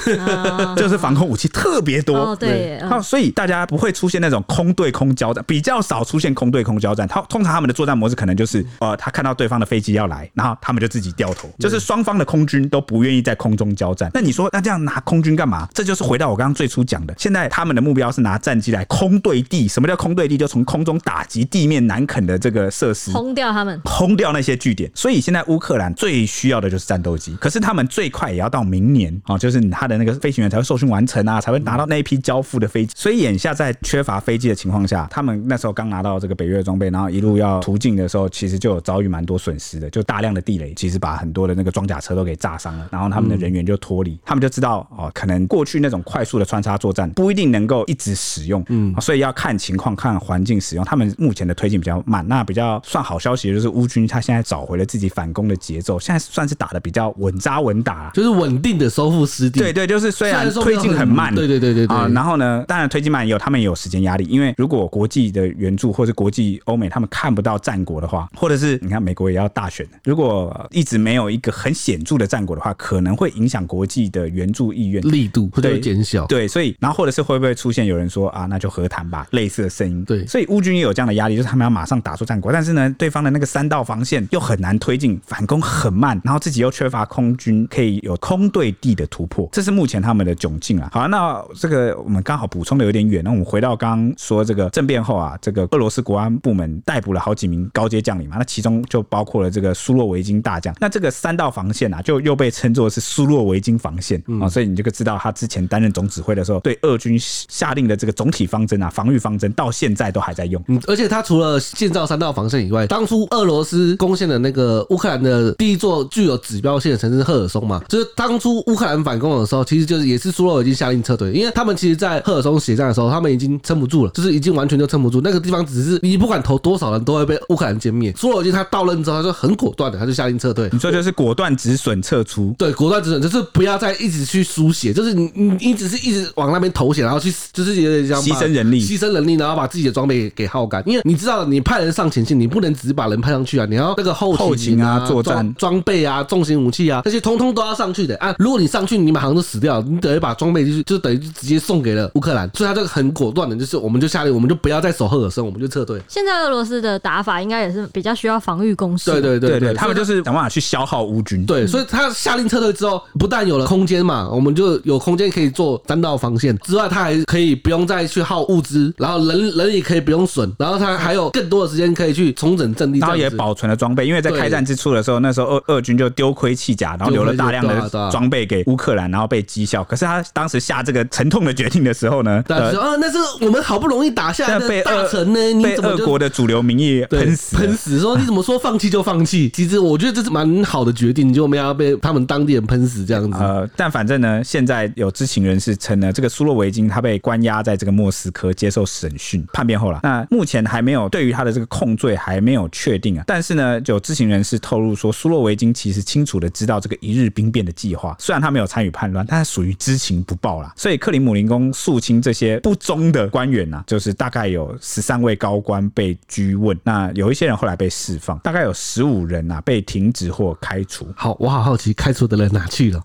S1: 就是防空武器特别多，
S2: 哦、
S1: 对，好所以大家不会出现那种空对空交战，比较少出现空对空交战，他通常他们的作战模式可能就是呃，他看到对方的飞机要来，然后他们就自己掉头，就是双方的空军都不愿意在空中交战。那你说那这样拿空军干嘛？这就是回到我刚刚最初讲的，现在他们的目标是拿战机来空对地。什么叫空对地？就从空中打击地面难啃的这个设施，
S2: 轰掉他们，
S1: 轰掉那些据点。所以现在乌克兰最需要的就是战斗机，可是他们最快也要到明年啊，就是他的那个飞行员才会受训完成啊，才会拿到那一批交付的飞机。所以眼下在缺乏飞机的情况下，他们那时候刚拿到这个北约装备，然后一路要途径的时候，其实就有遭遇蛮多损失的，就大量的地雷，其实把很多的那个装甲车都给炸伤了，然后他们的人员就脱离，他们就知道哦，可能过去那种快速的穿插作战不一定能够一直使用，嗯，所以要看情况、看环境使用。他们目前的推进比较慢，那比较算好消息就是乌军他现在找回了自己反攻的节奏，现在算是打的比较稳扎稳打，
S3: 就是稳定的收复失地。
S1: 对对，就是虽然推进很慢，
S3: 对对对对啊，
S1: 然后呢，当然推进慢也有他们也有时间压力，因为如果国际的援助或是国际欧美他们看不到战果的话，或者是你看美国也要大选，如果一直没有一个很显著的战果的话，可能会影响国际的援助意愿
S3: 力度会减小。
S1: 对，所以然后或者是会不会出现有人说啊，那就和谈吧，类似的声音。
S3: 对，
S1: 所以乌军也有这样的压力，就是他们要马上打出战果，但是呢，对方的那个三道防线又很难推进，反攻很慢，然后自己又缺乏空军可以有空对地的突破，这是目前他们的窘境啊。好，那这个我们刚好补充的有点远，那我们回到刚刚说这个政变后啊，这个俄罗斯国安部门逮捕了好几名高阶将领嘛，那其中就包括了这个苏洛维金大将。那这个三道防线啊，就又被称作是苏洛维金防线啊，所以你就可知道他之前担任总指挥的时候，对俄军下令的这个总体方针啊，防御方针到现在都还在用。
S3: 嗯，而且他除了建造三道防线以外，当初俄罗斯攻陷的那个乌克兰的第一座具有指标性的城市赫尔松嘛，就是当初乌克兰反攻的时候，其实就是也是苏洛已经下令撤退，因为他们其实，在赫尔松血战的时候，他们已经撑不住了，就是已经完全就撑不住，那个地方只是你不管投多少人都会被乌克兰歼灭。苏洛已经他到任之后，他就很果断的，他就下令撤退。
S1: 你说就是果断止损撤出？
S3: 对，果断止损就是不要再一直去输血，就是你你你只是一直往那边投血，然后去就是有点像
S1: 牺牲人力，
S3: 牺牲人力，然后把自己的装备给耗干。因为你知道，你派人上前线，你不能只是把人派上去啊，你要那个后
S1: 后勤啊，作战
S3: 装备啊，重型武器啊，这些通通都要上去的啊。如果你上去，你马上就死掉，你等于把装备就是就等于直接送给了乌克兰，所以他这个很果断的，就是我们就下令，我们就不要再守赫尔松，我们就撤退。
S2: 现在俄罗斯的打法应该也是比较需要防御攻势，
S3: 对对对对，
S1: 他们就是想办法去消耗乌军。
S3: 对，所以他下令撤退之后，不但有了空间嘛，我们就有空间可以做三道防线之外，他还可以不用再去耗物资，然后人人也可以不用损，然后他还有更多的时间可以去重整阵地，
S1: 然后也保存了装备，因为在开战之初的时候，那时候俄俄军就丢盔弃甲，然后留了大量的装备给乌克兰，然后被讥笑。可是他当时下这个沉痛的决定的时候呢，
S3: 呃，那是我们好不容易打下来的大臣呢，你
S1: 被俄国的主流民意喷死
S3: 喷死，说你怎么说放弃就放弃？其实我觉得这是蛮好的决定，就没有被他们当地人喷死这样子。
S1: 呃，但反正呢，现在有知情人士称呢，这个苏洛维金他被关押在这个莫斯科接受审讯，叛变后了。那目前还没有对于他的这个控罪还没有确定啊。但是呢，有知情人士透露说，苏洛维金其实清楚的知道这个一日兵变的计划，虽然他没有参与叛乱，但是属于知情不报啦。所以克里姆林宫肃清这些不忠的官员啊，就是大概有十三位高官被拘问，那有一些人后来被释放，大概有十五人啊被停职或开除。
S3: 好，我好好奇开除的人哪去了？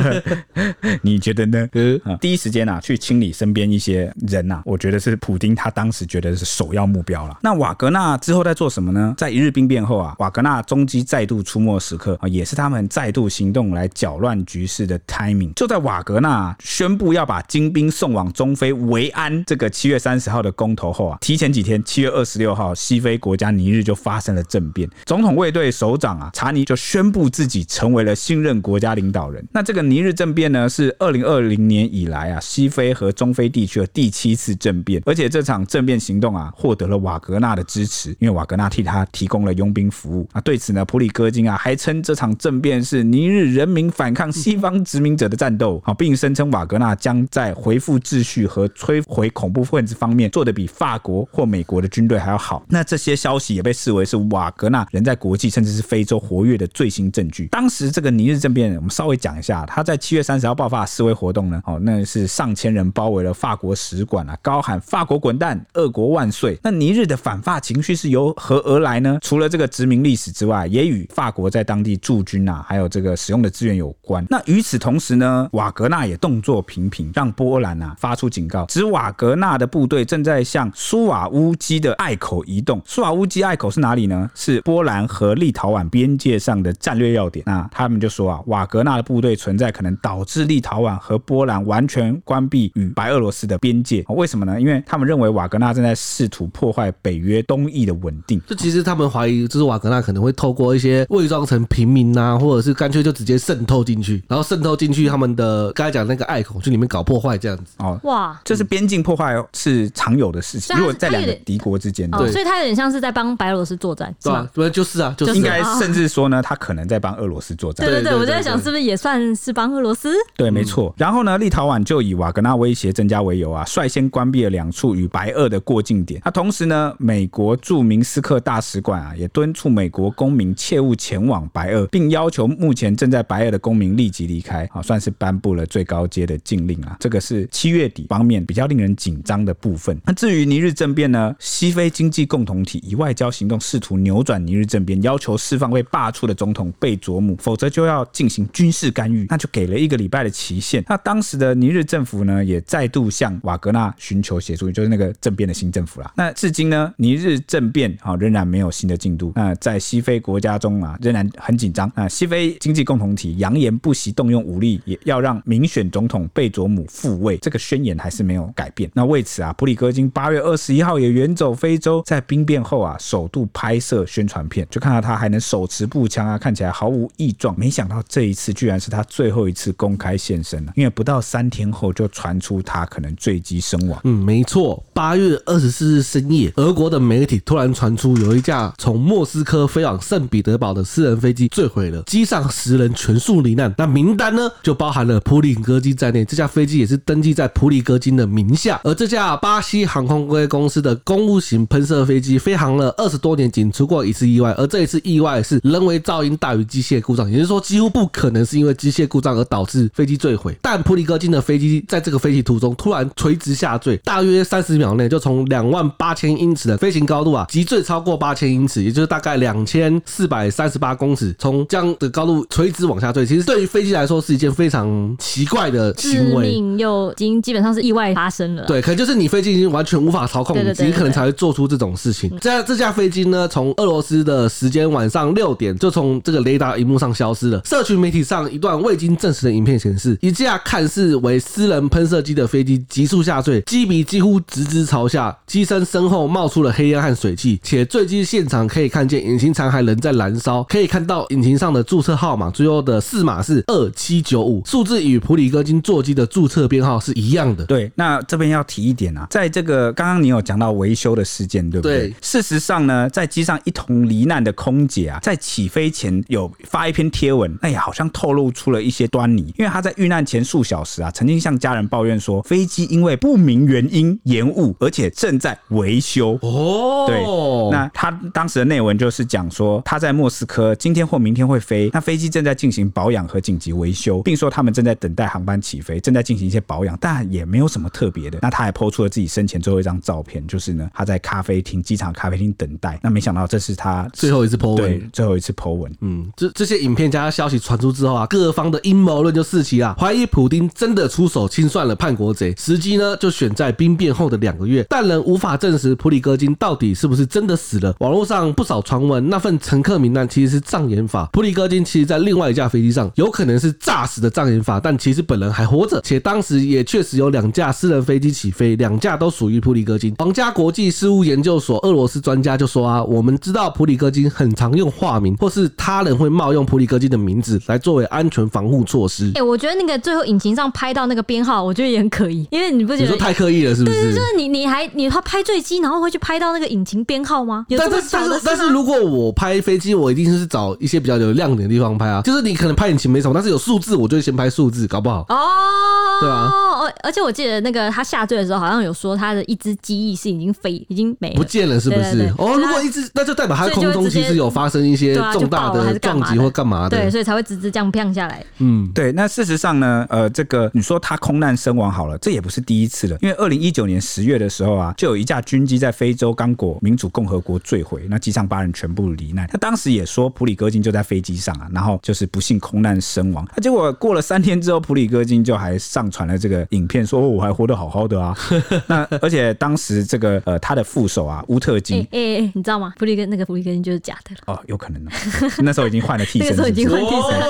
S1: 你觉得呢？呃，第一时间啊去清理身边一些人啊，我觉得是普丁他当时觉得是首要目标了。那瓦格纳之后在做什么呢？在一日兵变后啊，瓦格纳终机再度出没时刻啊，也是他们再度行动来搅乱局势的排名。就在瓦格纳宣布要把精兵送往中非维安这个七月三十号的公投后啊，提前几天，七月二十六号，西非国家尼日就发生了政变，总统卫队首长啊查尼就宣布自己成为了新任国家领导人。那这个尼日政变呢，是二零二零年以来啊西非和中非地区的第七次政变，而且这场政变行动啊获得了瓦格纳的支持，因为瓦格纳替他提供了佣兵服务啊。对此呢，普里戈金啊还称这场政变是尼日人民反抗西方殖殖民者的战斗，好，并声称瓦格纳将在恢复秩序和摧毁恐怖分子方面做得比法国或美国的军队还要好。那这些消息也被视为是瓦格纳人在国际甚至是非洲活跃的最新证据。当时这个尼日政变，我们稍微讲一下，他在七月三十号爆发示威活动呢，哦，那是上千人包围了法国使馆啊，高喊“法国滚蛋，俄国万岁”。那尼日的反法情绪是由何而来呢？除了这个殖民历史之外，也与法国在当地驻军啊，还有这个使用的资源有关。那与此同时呢，瓦格纳也动作频频，让波兰啊发出警告，指瓦格纳的部队正在向苏瓦乌基的隘口移动。苏瓦乌基隘口是哪里呢？是波兰和立陶宛边界上的战略要点。那他们就说啊，瓦格纳的部队存在可能导致立陶宛和波兰完全关闭与白俄罗斯的边界。为什么呢？因为他们认为瓦格纳正在试图破坏北约东翼的稳定。
S3: 这其实他们怀疑，就是瓦格纳可能会透过一些伪装成平民啊，或者是干脆就直接渗透进去，然后渗透进去他们的刚才讲那个隘口，去里面搞破坏这样子。
S1: 哦，哇，这是边境破坏是常有的事情。如果在两个敌国之间，
S2: 对，所以他有点像是在帮白俄罗斯作战，对吧？
S3: 对，就是啊，就是
S1: 应该甚至说呢，他可能在帮俄罗斯作战。
S2: 对对对，我在想是不是也算是帮俄罗斯？
S1: 对，没错。然后呢，立陶宛就以瓦格纳威胁增加为由啊，率先关闭了两处与白俄的过境点。那同时呢，美国驻明斯克大使馆啊，也敦促美国公民切勿前往白俄，并要求目前正在白俄的公民立即离开。啊，算是颁布了最高阶的禁令啊。这个是七月底方面比较令人紧张的部分。那至于尼日政变呢，西非经济共同体以外交行动试图扭转尼日政变，要求释放被罢黜的总统贝佐姆，否则就要进行军事干预。那就给了一个礼拜的期限。那当时的尼日政府呢，也再度向瓦格纳寻求协助，就是那个政变的新政府啦。那至今呢，尼日政变啊仍然没有新的进度。那在西非国家中啊，仍然很紧张。啊，西非经济共同体扬言不惜动用武力，也要让民选总统贝佐姆复位。这个宣言还是没有改变。那为此啊，普里戈金八月二十一号也远走非洲，在兵变后啊，首度拍摄宣传片，就看到他还能手持步枪啊，看起来毫无异状。没想到这一次居然是他最后一次公开现身了，因为不到三天后就传出他可能坠机身亡。
S3: 嗯，没错，八月二十四日深夜，俄国的媒体突然传出有一架从莫斯科飞往圣彼得堡的私人飞机坠毁了，机上十人全数罹难。那名单呢，就包含了普里戈金在内。这架飞机也是登记在普里戈金的名下。而这架巴西航空公司的公务型喷射飞机飞航了二十多年，仅出过一次意外，而这一次意外是人为噪音大于机械故障，也就是说几乎不可能是因为机械故障而导致飞机坠毁。但普里戈金的飞机在这个飞行途中突然垂直下坠，大约三十秒内就从两万八千英尺的飞行高度啊，急坠超过八千英尺，也就是大概两千四百三十八公尺，从这样的高度垂直往下坠。其实对于飞机来说是件非常奇怪的行
S2: 为，又已经基本上是意外发生了。
S3: 对，可能就是你飞机已经完全无法操控，你可能才会做出这种事情。这这架飞机呢，从俄罗斯的时间晚上六点就从这个雷达荧幕上消失了。社群媒体上一段未经证实的影片显示，一架看似为私人喷射机的飞机急速下坠，机鼻几乎直直朝下，机身身后冒出了黑烟和水汽，且坠机现场可以看见引擎残骸仍在燃烧，可以看到引擎上的注册号码，最后的四码是二七九五，数字与普里戈金座机的注册编号是一样的。
S1: 对，那这边要提一点啊，在这个刚刚你有讲到维修的事件，对不对？对。事实上呢，在机上一同罹难的空姐啊，在起飞前有发一篇贴文，哎呀，好像透露出了一些端倪，因为她在遇难前数小时啊，曾经向家人抱怨说，飞机因为不明原因延误，而且正在维修。哦，对，那他当时的内文就是讲说，他在莫斯科今天或明天会飞，那飞机正在进行保养和紧急维修，并说他们正在等待航班起飞，正在进行一些保养，但也没有什么特别的。那他还 po 出了自己生前最后一张照片，就是呢，他在咖啡厅，机场咖啡厅等待。那没想到这是他
S3: 最后一次 po 文，
S1: 最后一次 po 文。
S3: 嗯，这这些影片加消息传出之后啊，各方的阴谋论就四起啊，怀疑普丁真的出手清算了叛国贼，时机呢就选在兵变后的两个月，但仍无法证实普里戈金到底是不是真的死了。网络上不少传闻，那份乘客名单其实是障眼法，普里戈金其实在另外一架飞机上，有可能是诈死的障眼法，但其实本人还活着，且当时也确实有两架私人飞机起飞，两架都属于普里戈金。皇家国际事务研究所俄罗斯专家就说啊，我们知道普里戈金很常用化名，或是他人会冒用普里戈金的名字来作为安全防护措施。
S2: 哎、欸，我觉得那个最后引擎上拍到那个编号，我觉得也很可疑，因为你不觉得
S3: 你说太刻意了，是不是？
S2: 对，就是你你还你他拍坠机，然后会去拍到那个引擎编号吗？有这么
S3: 但是但是但是如果我拍飞机，我一定是找一些比较有亮点的地方拍啊，就是你可能拍引擎没什么，但是有数字。字，我就先拍数字，搞不好
S2: 哦，
S3: 对吧？
S2: 哦，而且我记得那个他下坠的时候，好像有说他的一只机翼是已经飞，已经没了，
S3: 不见了，是不是？哦，如果一只，那就代表他空中其实有发生一些重大的撞击或干嘛的，
S2: 对，所以才会直直这样飘下来。
S3: 嗯，
S1: 对。那事实上呢，呃，这个你说他空难身亡好了，这也不是第一次了，因为二零一九年十月的时候啊，就有一架军机在非洲刚果民主共和国坠毁，那机上八人全部罹难。他当时也说普里戈金就在飞机上啊，然后就是不幸空难身亡。那结果过了三天之后，普里戈金就还上传了这个影片，说我还活得好好的啊。那而且当时这个呃他的副手啊乌特金，
S2: 哎哎哎，你知道吗？普里根那个普里根金就是假的了。
S1: 哦，有可能哦，那时候已经换了替身是是，
S2: 那时候已经换替身了。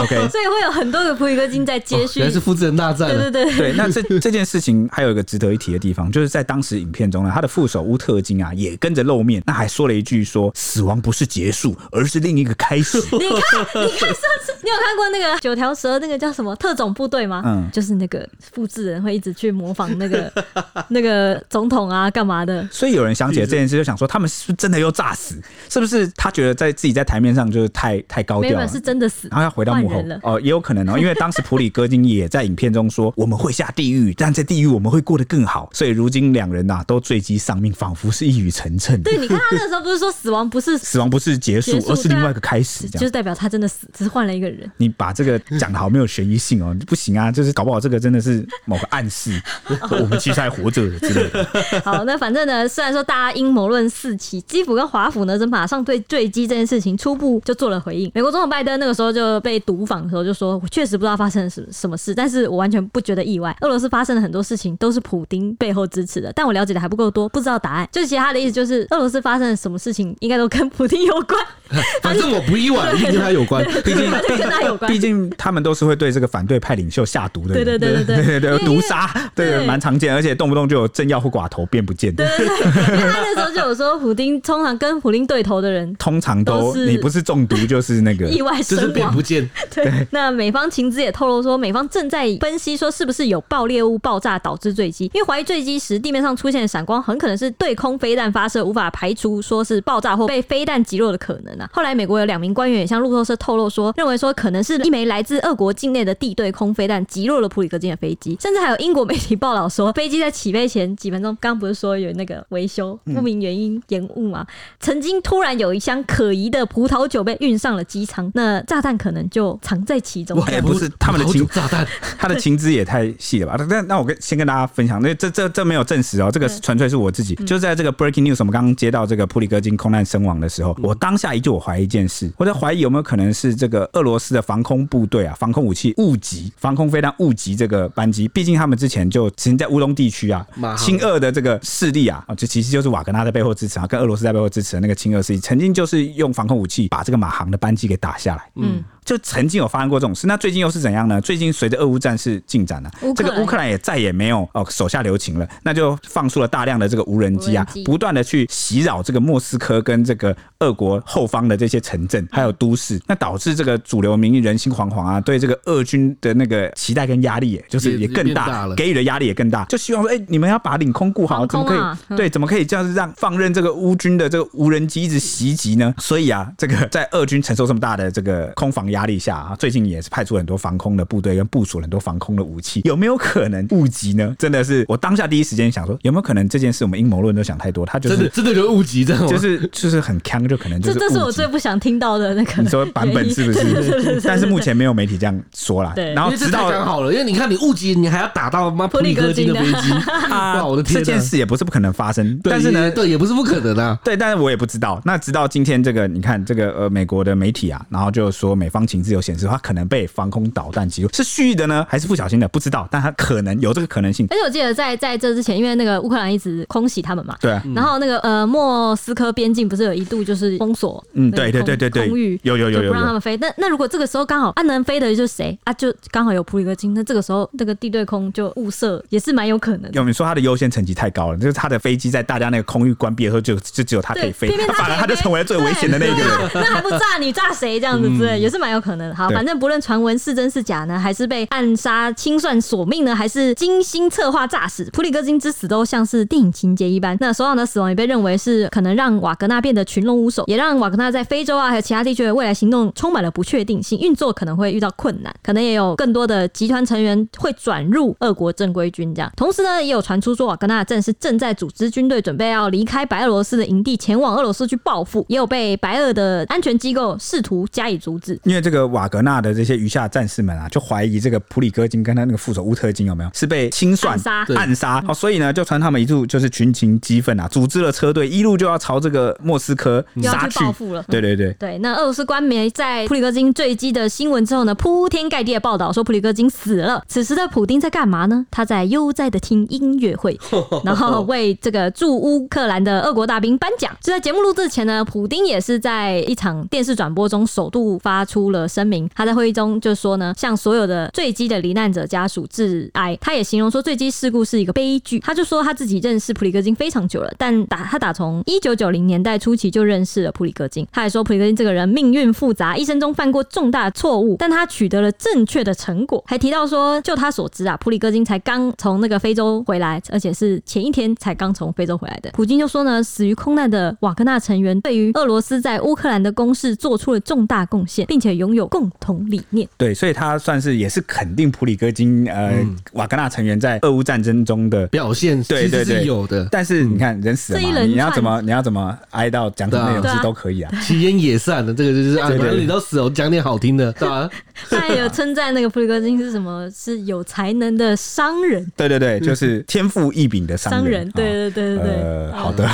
S1: OK，
S2: 所以会有很多个普里戈金在接续，
S3: 原来是复制人大战。
S2: 对对对
S1: 对。那这这件事情还有一个值得一提的地方，就是在当时影片中呢，他的副手乌特金啊也跟着露面，那还说了一句说：“死亡不是结束，而是另一个开始。”
S2: 你看，你看上次你有看过那个九条蛇那个叫什么特种部队吗？嗯，就是那个复制人会一直去模仿那个 那个总统啊，干嘛的？
S1: 所以有人想起了这件事，就想说他们是不是真的又诈死？是不是他觉得在自己在台面上就是太太高调了？
S2: 是真的死，
S1: 然后要回到幕后哦，也有可能哦，因为当时普里戈金也在影片中说我们会下地狱，但在地狱我们会过得更好。所以如今两人呐都坠机丧命，仿佛是一语成谶。
S2: 对，你看他那个时候不是说死亡不是
S1: 死亡 不是结束，而是另外一个开始，
S2: 就是代表他真的死，只是换了一个人。
S1: 你把这个讲的好没有悬疑性哦，不行啊，就是搞不好这个真的是某个暗示，我们其实还活着之类的。
S2: 好，那反正呢，虽然说大家阴谋论四起，基辅跟华府呢，就马上对坠机这件事情初步就做了回应。美国总统拜登那个时候就被毒访的时候就说，我确实不知道发生了什什么事，但是我完全不觉得意外。俄罗斯发生了很多事情都是普丁背后支持的，但我了解的还不够多，不知道答案。就是其他的意思就是，俄罗斯发生了什么事情，应该都跟普丁有关。
S3: 反正我不意外，毕竟跟他有关，毕竟
S2: 跟他有关，
S1: 毕竟他们都是会对这个反对派领袖下毒的人。
S2: 对对对对
S1: 对对对，毒杀，对，蛮常见，而且动不动就有政要或寡头变不见。
S2: 对对对，因为他那时候就有说，普丁通常跟普丁对头的人，
S1: 通常都你不是中毒就是那个
S2: 意外身亡，
S3: 不见。
S2: 对，那美方情资也透露说，美方正在分析说是不是有爆裂物爆炸导致坠机，因为怀疑坠机时地面上出现的闪光很可能是对空飞弹发射，无法排除说是爆炸或被飞弹击落的可能啊。后来美国有两名官员也向路透社透露说，认为说可能是一枚来自俄国境内的地对空飞弹击落了普里戈金的飞机，甚至还有英国媒体报道说，飞机在起飞前几分钟，刚刚不是说有那个维修不明原因延误吗？曾经突然有一箱可疑的葡萄酒被运上了机舱，那炸弹可能就藏在其中。
S1: 哎，不是他们的情
S3: 炸弹，
S1: 他的情资也太细了吧？那那我跟先跟大家分享，那这这这没有证实哦，这个纯粹是我自己，就在这个 breaking news，我们刚刚接到这个普里戈金空难身亡的时候，我当下一句我怀疑一件事，我在怀疑有没有可能是这个俄罗斯的防空部队啊，防空武器误击，防空飞弹误击这个班机，毕竟他们之前就曾经在乌东地区啊，亲俄的这个势力啊，啊，这其实就是瓦格纳在背后支持啊，跟俄罗斯在背后支持的那个亲俄势力，曾经就是用防空武器把这个马航的班机给打下来，嗯。就曾经有发生过这种事，那最近又是怎样呢？最近随着俄乌战事进展呢、啊，这个乌克兰也再也没有哦手下留情了，那就放出了大量的这个无人机啊，不断的去袭扰这个莫斯科跟这个俄国后方的这些城镇还有都市，那导致这个主流民意人心惶惶啊，对这个俄军的那个期待跟压力，就是也更大，给予的压力也更大，就希望说，哎，你们要把领空顾好，怎么可以？对，怎么可以这样子让放任这个乌军的这个无人机一直袭击呢？所以啊，这个在俄军承受这么大的这个空防压力下啊，最近也是派出很多防空的部队跟部署很多防空的武器，有没有可能误击呢？真的是我当下第一时间想说，有没有可能这件事我们阴谋论都想太多，他就是
S3: 真的就误击，这种
S1: 就是就是很锵，就可能就是。
S2: 这这是我最不想听到的那个。
S1: 你说版本是不是？但是目前没有媒体这样说啦。对，然后直到
S3: 讲好了，因为你看你误击，你还要打到妈普里戈金的飞机 啊！我的天，
S1: 这件事也不是不可能发生，但是呢，
S3: 对，也不是不可能的。
S1: 对，但是我也不知道。那直到今天这个，你看这个呃，美国的媒体啊，然后就说美方情自由显示，他可能被防空导弹击落，是蓄意的呢，还是不小心的？不知道，但他可能有这个可能性。
S2: 而且我记得在在这之前，因为那个乌克兰一直空袭他们嘛，
S1: 对啊。
S2: 然后那个呃莫斯科边境不是有一度就是封锁，
S1: 嗯，对对对对对，空域有有有有
S2: 不让他们飞。那那如果这个时候刚好啊能飞的就是谁啊？就刚好有普里戈金，那这个时候那个地对空就误射也是蛮有可能的。
S1: 有你说他的优先层级太高了，就是他的飞机在大家那个空域关闭的时候，就就只有他可以飞，他反而 他就成为了最危险的那个人。
S2: 那还不炸你炸谁这样子之类，也是蛮有可能。好，反正不论传闻是真是假呢，还是被暗杀清算索命呢，还是精心策划诈死，普里戈金之死都像是电影情节一般。那首长的死亡也被认为是可能让瓦格纳变得群龙无首，也让瓦格纳在非洲啊还有其他地区的未来行动充满了不确定定性，运作可能会遇到困难，可能也有更多的集团成员会转入俄国正规军这样。同时呢，也有传出说瓦格纳正是正在组织军队，准备要离开白俄罗斯的营地，前往俄罗斯去报复，也有被白俄的安全机构试图加以阻止。
S1: 因为这个瓦格纳的这些余下战士们啊，就怀疑这个普里戈金跟他那个副手乌特金有没有是被清算
S2: 暗杀
S1: 暗杀，好，所以呢，就传他们一度就是群情激愤啊，组织了车队，一路就要朝这个莫斯科杀去
S2: 报复了。
S1: 对对对
S2: 对，那俄罗斯官媒在普里戈金坠机的新闻之后呢，铺天盖地的报道说普里戈金死了。此时的普丁在干嘛呢？他在悠哉的听音乐会，然后为这个驻乌克兰的俄国大兵颁奖。就在节目录制前呢，普丁也是在一场电视转播中首度发出了声明。他在会议中就说呢，向所有的坠机的罹难者家属致哀。他也形容说坠机事故是一个悲剧。他就说他自己认识普里戈金非常久了，但打他打从一九九零年代初期就认识了普里戈金。他还说普里戈金这个人命运复杂，一生中犯过重大错误，但他取得了正确的成果。还提到说，就他所知啊，普里戈金才刚从那个非洲回来，而且是前一天才刚从非洲回来的。普京就说呢，死于空难的瓦格纳成员对于俄罗斯在乌克兰的攻势做出了重大贡献，并且拥有共同理念。
S1: 对，所以他算是也是肯定普里戈金呃、嗯、瓦格纳成员在俄乌战争中的
S3: 表现，对对对，有的。
S1: 但是你看人死了嘛，你要怎么你要怎么哀悼讲的内容是都可以啊，其
S3: 言也善的，这个就是啊，反正你都死了，我讲点好听的，对吧？
S2: 他也有称赞那个普里戈金是什么？是有才能的商人。
S1: 对对对，就是天赋异禀的商人。
S2: 对对对对对，
S1: 呃，好的。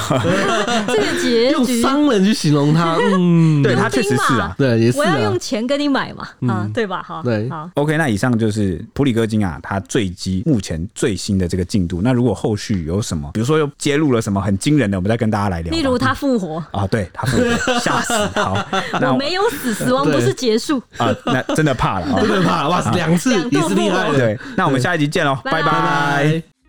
S2: 这个结局
S3: 用商人去形容他，嗯，
S1: 对他确实是啊，
S3: 对，也是。
S2: 我要用钱跟你买嘛，啊，对吧？哈，
S3: 对，
S2: 好。
S1: OK，那以上就是普里戈金啊，他坠机目前最新的这个进度。那如果后续有什么，比如说又揭露了什么很惊人的，我们再跟大家来聊。
S2: 例如他复活
S1: 啊，对他复活，吓死！好，
S2: 我没有死，死亡不是结束
S1: 啊，那真的怕了，
S3: 真的怕了，哇，两次也是厉害的。
S1: 对，那我们下一集见喽，拜拜。